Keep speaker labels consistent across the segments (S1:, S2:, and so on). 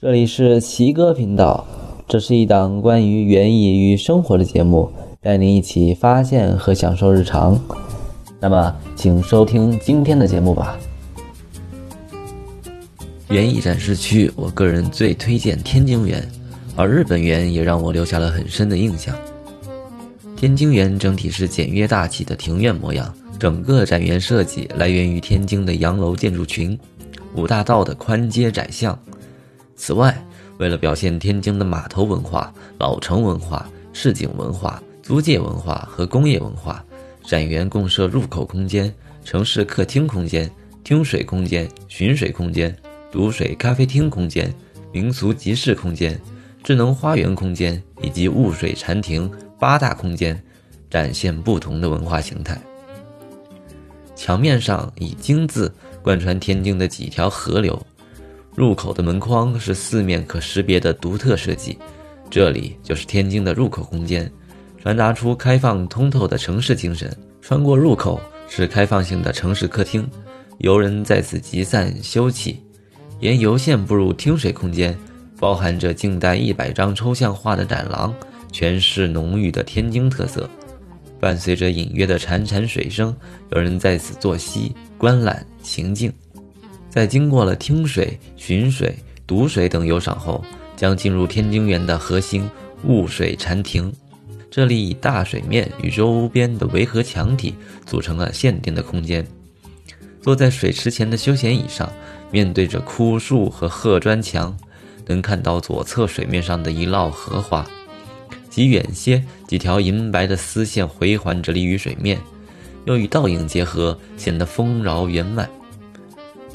S1: 这里是奇哥频道，这是一档关于园艺与生活的节目，带您一起发现和享受日常。那么，请收听今天的节目吧。园艺展示区，我个人最推荐天津园，而日本园也让我留下了很深的印象。天津园整体是简约大气的庭院模样，整个展园设计来源于天津的洋楼建筑群，五大道的宽街窄巷。此外，为了表现天津的码头文化、老城文化、市井文化、租界文化和工业文化，展园共设入口空间、城市客厅空间、听水空间、寻水空间、读水咖啡厅空间、民俗集市空间、智能花园空间以及雾水禅庭八大空间，展现不同的文化形态。墙面上以京字贯穿天津的几条河流。入口的门框是四面可识别的独特设计，这里就是天津的入口空间，传达出开放通透的城市精神。穿过入口是开放性的城市客厅，游人在此集散休憩。沿游线步入听水空间，包含着近代一百张抽象画的展廊，诠释浓郁的天津特色。伴随着隐约的潺潺水声，有人在此坐息、观览、行静。在经过了听水、寻水、读水等游赏后，将进入天津园的核心雾水禅庭。这里以大水面与周边的围合墙体组成了限定的空间。坐在水池前的休闲椅上，面对着枯树和褐砖墙，能看到左侧水面上的一涝荷花，及远些几条银白的丝线回环着立于水面，又与倒影结合，显得丰饶圆满。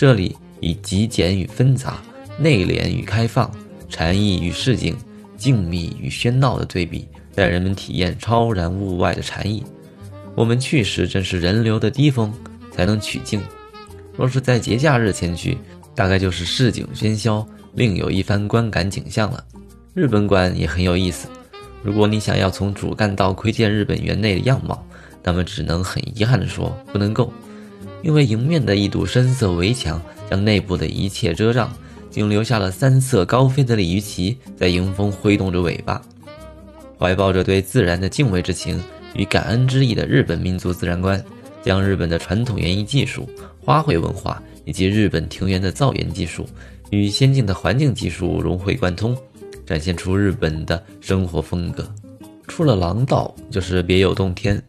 S1: 这里以极简与纷杂、内敛与开放、禅意与市井、静谧与喧闹的对比，带人们体验超然物外的禅意。我们去时正是人流的低峰，才能取静。若是在节假日前去，大概就是市井喧嚣，另有一番观感景象了。日本馆也很有意思。如果你想要从主干道窥见日本园内的样貌，那么只能很遗憾地说，不能够。因为迎面的一堵深色围墙将内部的一切遮障，仅留下了三色高飞的鲤鱼旗在迎风挥动着尾巴。怀抱着对自然的敬畏之情与感恩之意的日本民族自然观，将日本的传统园艺技术、花卉文化以及日本庭园的造园技术与先进的环境技术融会贯通，展现出日本的生活风格。出了廊道就是别有洞天，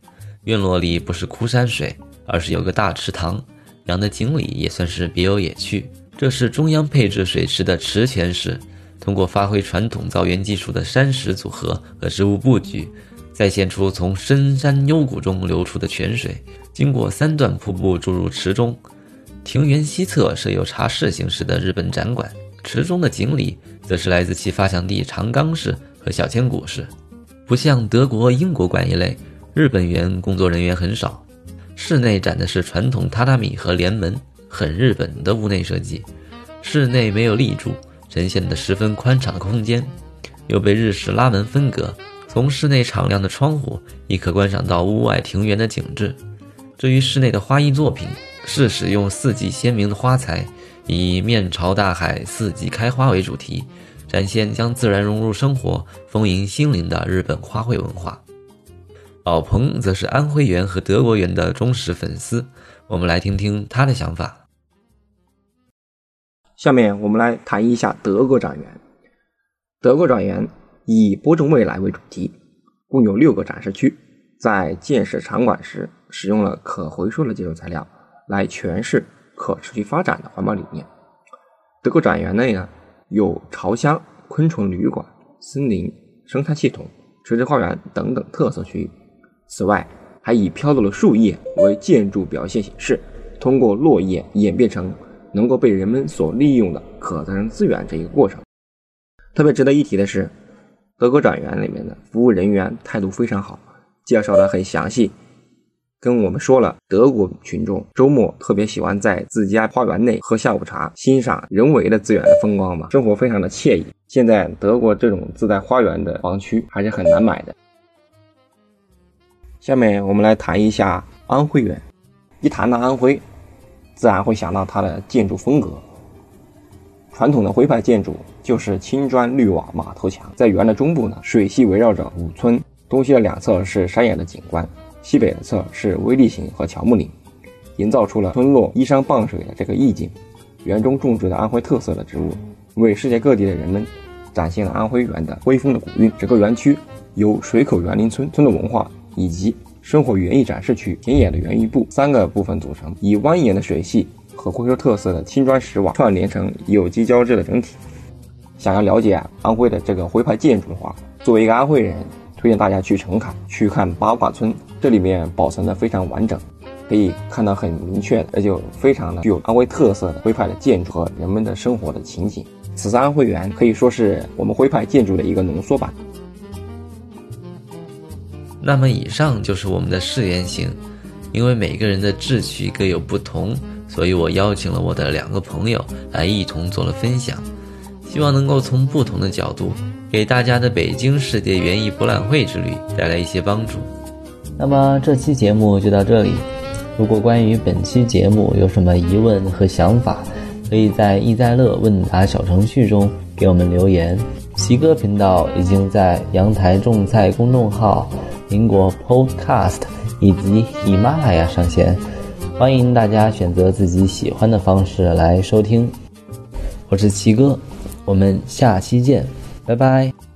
S1: 院落里不是枯山水。而是有个大池塘，养的锦鲤也算是别有野趣。这是中央配置水池的池泉式，通过发挥传统造园技术的山石组合和植物布局，再现出从深山幽谷中流出的泉水，经过三段瀑布注入池中。庭园西侧设有茶室形式的日本展馆，池中的锦鲤则是来自其发祥地长冈市和小千谷市。不像德国、英国馆一类，日本园工作人员很少。室内展的是传统榻榻米和帘门，很日本的屋内设计。室内没有立柱，呈现的十分宽敞的空间，又被日式拉门分隔。从室内敞亮的窗户，亦可观赏到屋外庭园的景致。至于室内的花艺作品，是使用四季鲜明的花材，以面朝大海、四季开花为主题，展现将自然融入生活、丰盈心灵的日本花卉文化。老彭则是安徽园和德国园的忠实粉丝，我们来听听他的想法。
S2: 下面我们来谈一下德国展园。德国展园以播种未来为主题，共有六个展示区。在建设场馆时，使用了可回收的建筑材料来诠释可持续发展的环保理念。德国展园内呢，有巢箱、昆虫旅馆、森林、生态系统、垂直花园等等特色区域。此外，还以飘落的树叶为建筑表现形式，通过落叶演变成能够被人们所利用的可再生资源这一个过程。特别值得一提的是，德国展园里面的服务人员态度非常好，介绍的很详细，跟我们说了德国群众周末特别喜欢在自家花园内喝下午茶，欣赏人为的资源的风光嘛，生活非常的惬意。现在德国这种自带花园的房区还是很难买的。下面我们来谈一下安徽园。一谈到安徽，自然会想到它的建筑风格。传统的徽派建筑就是青砖绿瓦马头墙。在园的中部呢，水系围绕着五村，东西的两侧是山野的景观，西北的侧是微地形和乔木林，营造出了村落依山傍水的这个意境。园中种植的安徽特色的植物，为世界各地的人们展现了安徽园的徽风的古韵。整个园区由水口园林村村的文化以及生活园艺展示区、田野的园艺部三个部分组成，以蜿蜒的水系和徽州特色的青砖石瓦串联成有机交织的整体。想要了解安徽的这个徽派建筑的话，作为一个安徽人，推荐大家去澄凯去看八卦村，这里面保存的非常完整，可以看到很明确的，而且非常的具有安徽特色的徽派的建筑和人们的生活的情景。此次安徽园可以说是我们徽派建筑的一个浓缩版。
S1: 那么以上就是我们的试言行，因为每个人的志趣各有不同，所以我邀请了我的两个朋友来一同做了分享，希望能够从不同的角度给大家的北京世界园艺博览会之旅带来一些帮助。那么这期节目就到这里，如果关于本期节目有什么疑问和想法，可以在易在乐问答小程序中给我们留言。奇哥频道已经在阳台种菜公众号。苹果 Podcast 以及喜马拉雅上线，欢迎大家选择自己喜欢的方式来收听。我是奇哥，我们下期见，拜拜。